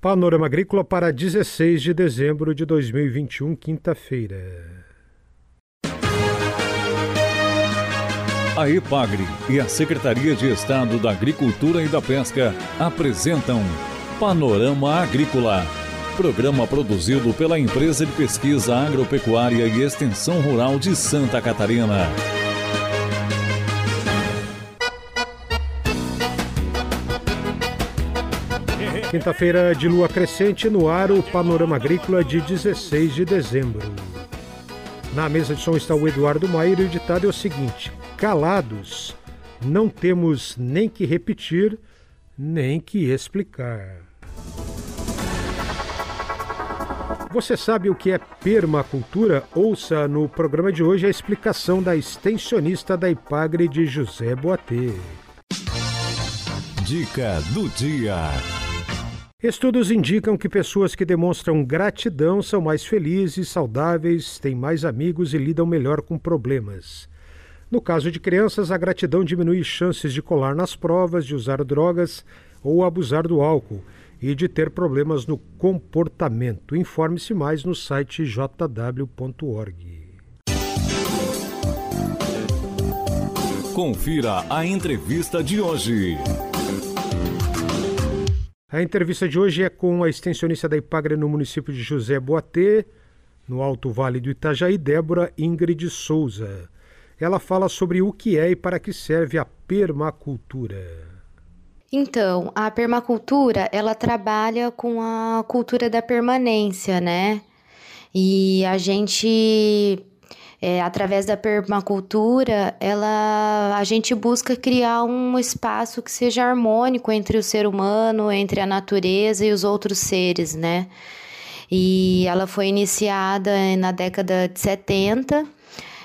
Panorama Agrícola para 16 de dezembro de 2021, quinta-feira. A EPAGRE e a Secretaria de Estado da Agricultura e da Pesca apresentam Panorama Agrícola, programa produzido pela Empresa de Pesquisa Agropecuária e Extensão Rural de Santa Catarina. Quinta-feira de lua crescente no ar, o Panorama Agrícola de 16 de dezembro. Na mesa de som está o Eduardo Maier e o ditado é o seguinte: calados, não temos nem que repetir, nem que explicar. Você sabe o que é permacultura? Ouça no programa de hoje a explicação da extensionista da Ipagre de José Boatê. Dica do dia. Estudos indicam que pessoas que demonstram gratidão são mais felizes, saudáveis, têm mais amigos e lidam melhor com problemas. No caso de crianças, a gratidão diminui chances de colar nas provas, de usar drogas ou abusar do álcool e de ter problemas no comportamento. Informe-se mais no site jw.org. Confira a entrevista de hoje. A entrevista de hoje é com a extensionista da Ipagre no município de José Boatê, no Alto Vale do Itajaí, Débora Ingrid Souza. Ela fala sobre o que é e para que serve a permacultura. Então, a permacultura, ela trabalha com a cultura da permanência, né? E a gente é, através da permacultura, ela, a gente busca criar um espaço que seja harmônico entre o ser humano, entre a natureza e os outros seres, né? E ela foi iniciada na década de 70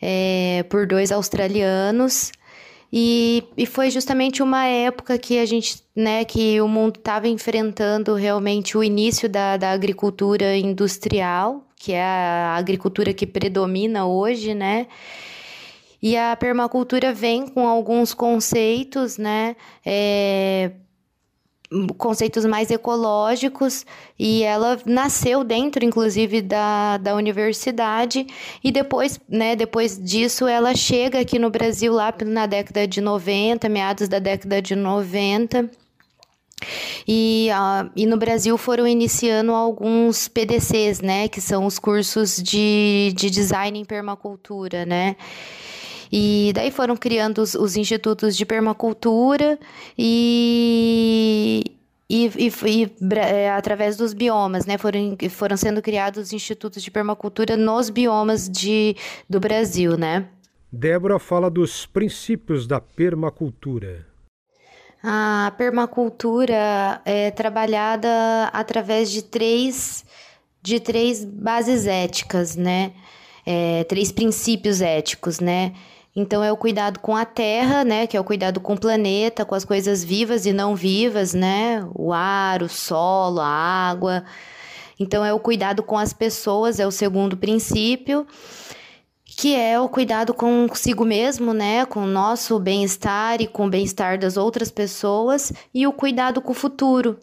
é, por dois australianos. E, e foi justamente uma época que a gente, né, que o mundo estava enfrentando realmente o início da, da agricultura industrial, que é a agricultura que predomina hoje, né? E a permacultura vem com alguns conceitos, né? É, conceitos mais ecológicos e ela nasceu dentro inclusive da, da universidade e depois né depois disso ela chega aqui no Brasil lá na década de 90 meados da década de 90 e, uh, e no Brasil foram iniciando alguns PDCs, né? Que são os cursos de, de design em permacultura, né? E daí foram criando os, os institutos de permacultura e, e, e, e é, através dos biomas, né? Foram, foram sendo criados institutos de permacultura nos biomas de, do Brasil, né? Débora fala dos princípios da permacultura. A permacultura é trabalhada através de três, de três bases éticas, né? É, três princípios éticos, né? Então é o cuidado com a terra, né, que é o cuidado com o planeta, com as coisas vivas e não vivas, né? O ar, o solo, a água. Então é o cuidado com as pessoas, é o segundo princípio que é o cuidado consigo mesmo, né, com o nosso bem-estar e com o bem-estar das outras pessoas e o cuidado com o futuro.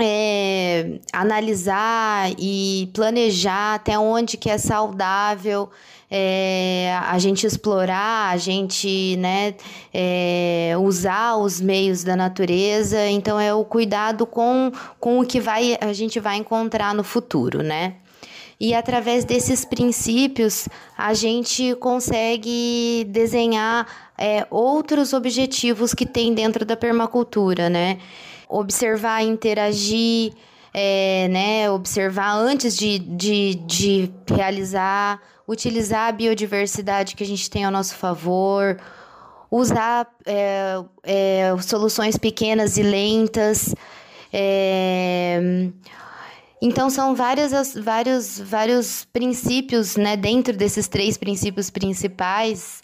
É, analisar e planejar até onde que é saudável é, a gente explorar, a gente né, é, usar os meios da natureza. Então é o cuidado com, com o que vai, a gente vai encontrar no futuro, né? E através desses princípios, a gente consegue desenhar é, outros objetivos que tem dentro da permacultura, né? Observar, interagir, é, né? Observar antes de, de, de realizar, utilizar a biodiversidade que a gente tem ao nosso favor, usar é, é, soluções pequenas e lentas. É, então são vários, vários, vários princípios, né, dentro desses três princípios principais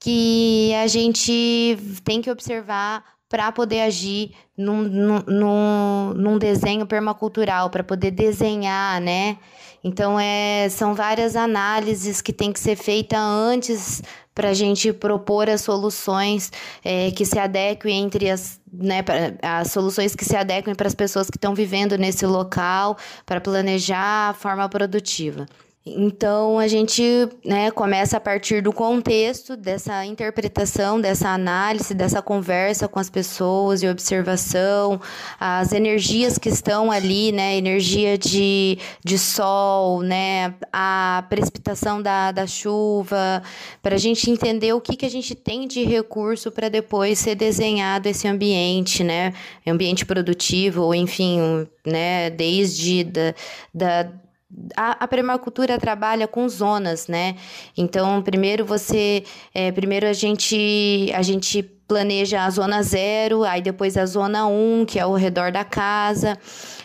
que a gente tem que observar para poder agir num, num, num desenho permacultural, para poder desenhar, né? Então, é, são várias análises que tem que ser feita antes para a gente propor as soluções é, que se adequem entre as, né, as soluções que se adequem para as pessoas que estão vivendo nesse local, para planejar a forma produtiva. Então a gente né, começa a partir do contexto, dessa interpretação, dessa análise, dessa conversa com as pessoas e observação, as energias que estão ali, né? Energia de, de sol, né? A precipitação da, da chuva, para a gente entender o que, que a gente tem de recurso para depois ser desenhado esse ambiente, né? Ambiente produtivo, ou enfim, né? Desde da, da a, a permacultura trabalha com zonas, né? Então, primeiro você, é, primeiro a gente, a gente planeja a zona zero, aí depois a zona 1, um, que é ao redor da casa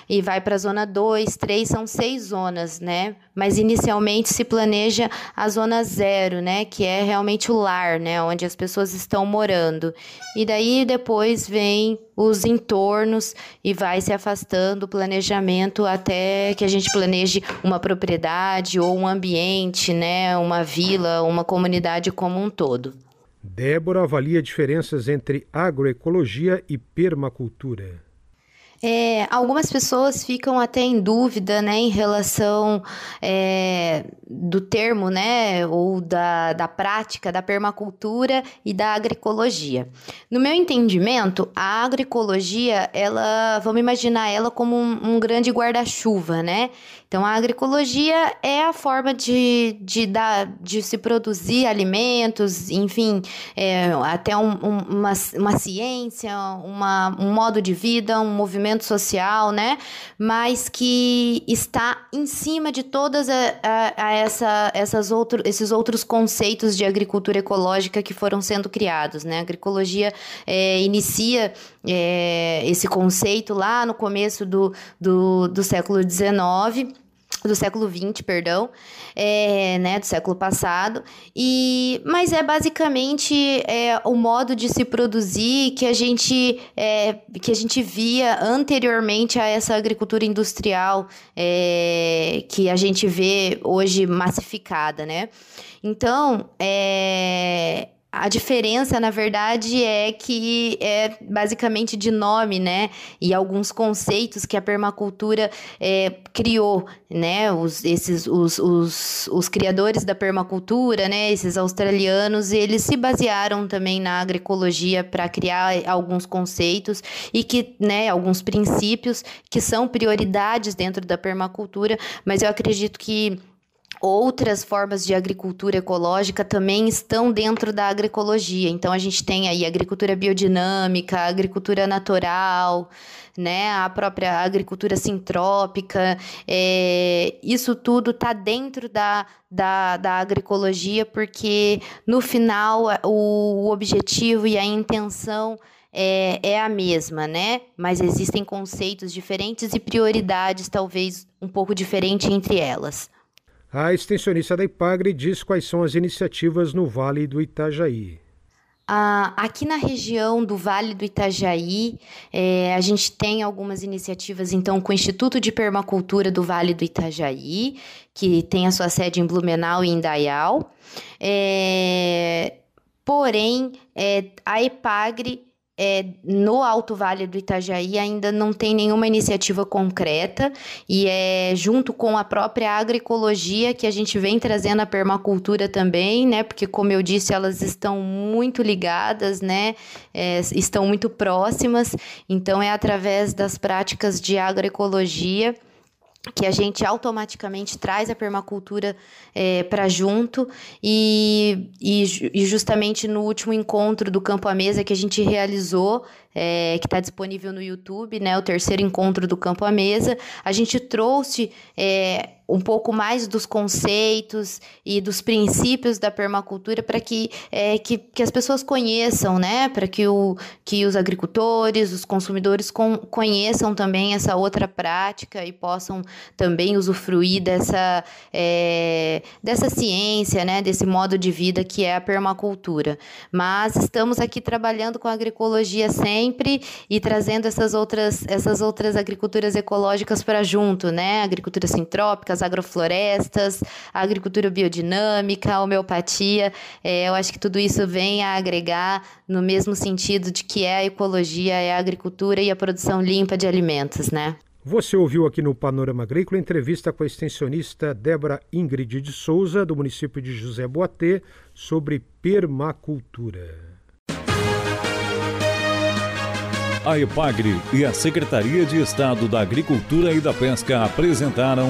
e vai para a zona 2, 3, são seis zonas, né? Mas inicialmente se planeja a zona 0, né? Que é realmente o lar, né? Onde as pessoas estão morando. E daí depois vem os entornos e vai se afastando o planejamento até que a gente planeje uma propriedade ou um ambiente, né? Uma vila, uma comunidade como um todo. Débora avalia diferenças entre agroecologia e permacultura. É, algumas pessoas ficam até em dúvida, né, em relação é, do termo, né, ou da, da prática da permacultura e da agroecologia. No meu entendimento, a agroecologia, ela, vamos imaginar ela como um, um grande guarda-chuva, né? Então, a agroecologia é a forma de, de, dar, de se produzir alimentos, enfim, é, até um, um, uma, uma ciência, uma, um modo de vida, um movimento social, né? Mas que está em cima de todas a, a, a essa, essas outro, esses outros conceitos de agricultura ecológica que foram sendo criados, né? A agroecologia é, inicia é, esse conceito lá no começo do, do, do século XIX do século XX, perdão, é, né, do século passado, e mas é basicamente é, o modo de se produzir que a gente é, que a gente via anteriormente a essa agricultura industrial é, que a gente vê hoje massificada, né? Então, é, a diferença, na verdade, é que é basicamente de nome, né? E alguns conceitos que a permacultura é, criou, né? Os, esses, os, os, os criadores da permacultura, né? Esses australianos, eles se basearam também na agroecologia para criar alguns conceitos e que, né? Alguns princípios que são prioridades dentro da permacultura, mas eu acredito que Outras formas de agricultura ecológica também estão dentro da agroecologia. Então, a gente tem aí agricultura biodinâmica, agricultura natural, né? a própria agricultura sintrópica. É, isso tudo está dentro da, da, da agroecologia, porque no final o, o objetivo e a intenção é, é a mesma, né? Mas existem conceitos diferentes e prioridades talvez um pouco diferentes entre elas. A extensionista da IPAGRE diz quais são as iniciativas no Vale do Itajaí. Ah, aqui na região do Vale do Itajaí, é, a gente tem algumas iniciativas, então, com o Instituto de Permacultura do Vale do Itajaí, que tem a sua sede em Blumenau e em Dayal. É, porém, é, a EPAGRE é, no Alto Vale do Itajaí ainda não tem nenhuma iniciativa concreta e é junto com a própria agroecologia que a gente vem trazendo a permacultura também, né? Porque como eu disse, elas estão muito ligadas, né? É, estão muito próximas. Então é através das práticas de agroecologia que a gente automaticamente traz a permacultura é, para junto. E, e, e, justamente no último encontro do Campo à Mesa que a gente realizou, é, que está disponível no YouTube, né, o terceiro encontro do Campo à Mesa, a gente trouxe é, um pouco mais dos conceitos e dos princípios da permacultura para que, é, que, que as pessoas conheçam, né? Para que, o, que os agricultores, os consumidores conheçam também essa outra prática e possam também usufruir dessa, é, dessa ciência, né? Desse modo de vida que é a permacultura. Mas estamos aqui trabalhando com a agroecologia sempre e trazendo essas outras, essas outras agriculturas ecológicas para junto, né? Agriculturas sintrópicas, as agroflorestas, a agricultura biodinâmica, a homeopatia. É, eu acho que tudo isso vem a agregar no mesmo sentido de que é a ecologia, é a agricultura e a produção limpa de alimentos, né? Você ouviu aqui no Panorama Agrícola entrevista com a extensionista Débora Ingrid de Souza, do município de José Boatê, sobre permacultura. A EPAGRE e a Secretaria de Estado da Agricultura e da Pesca apresentaram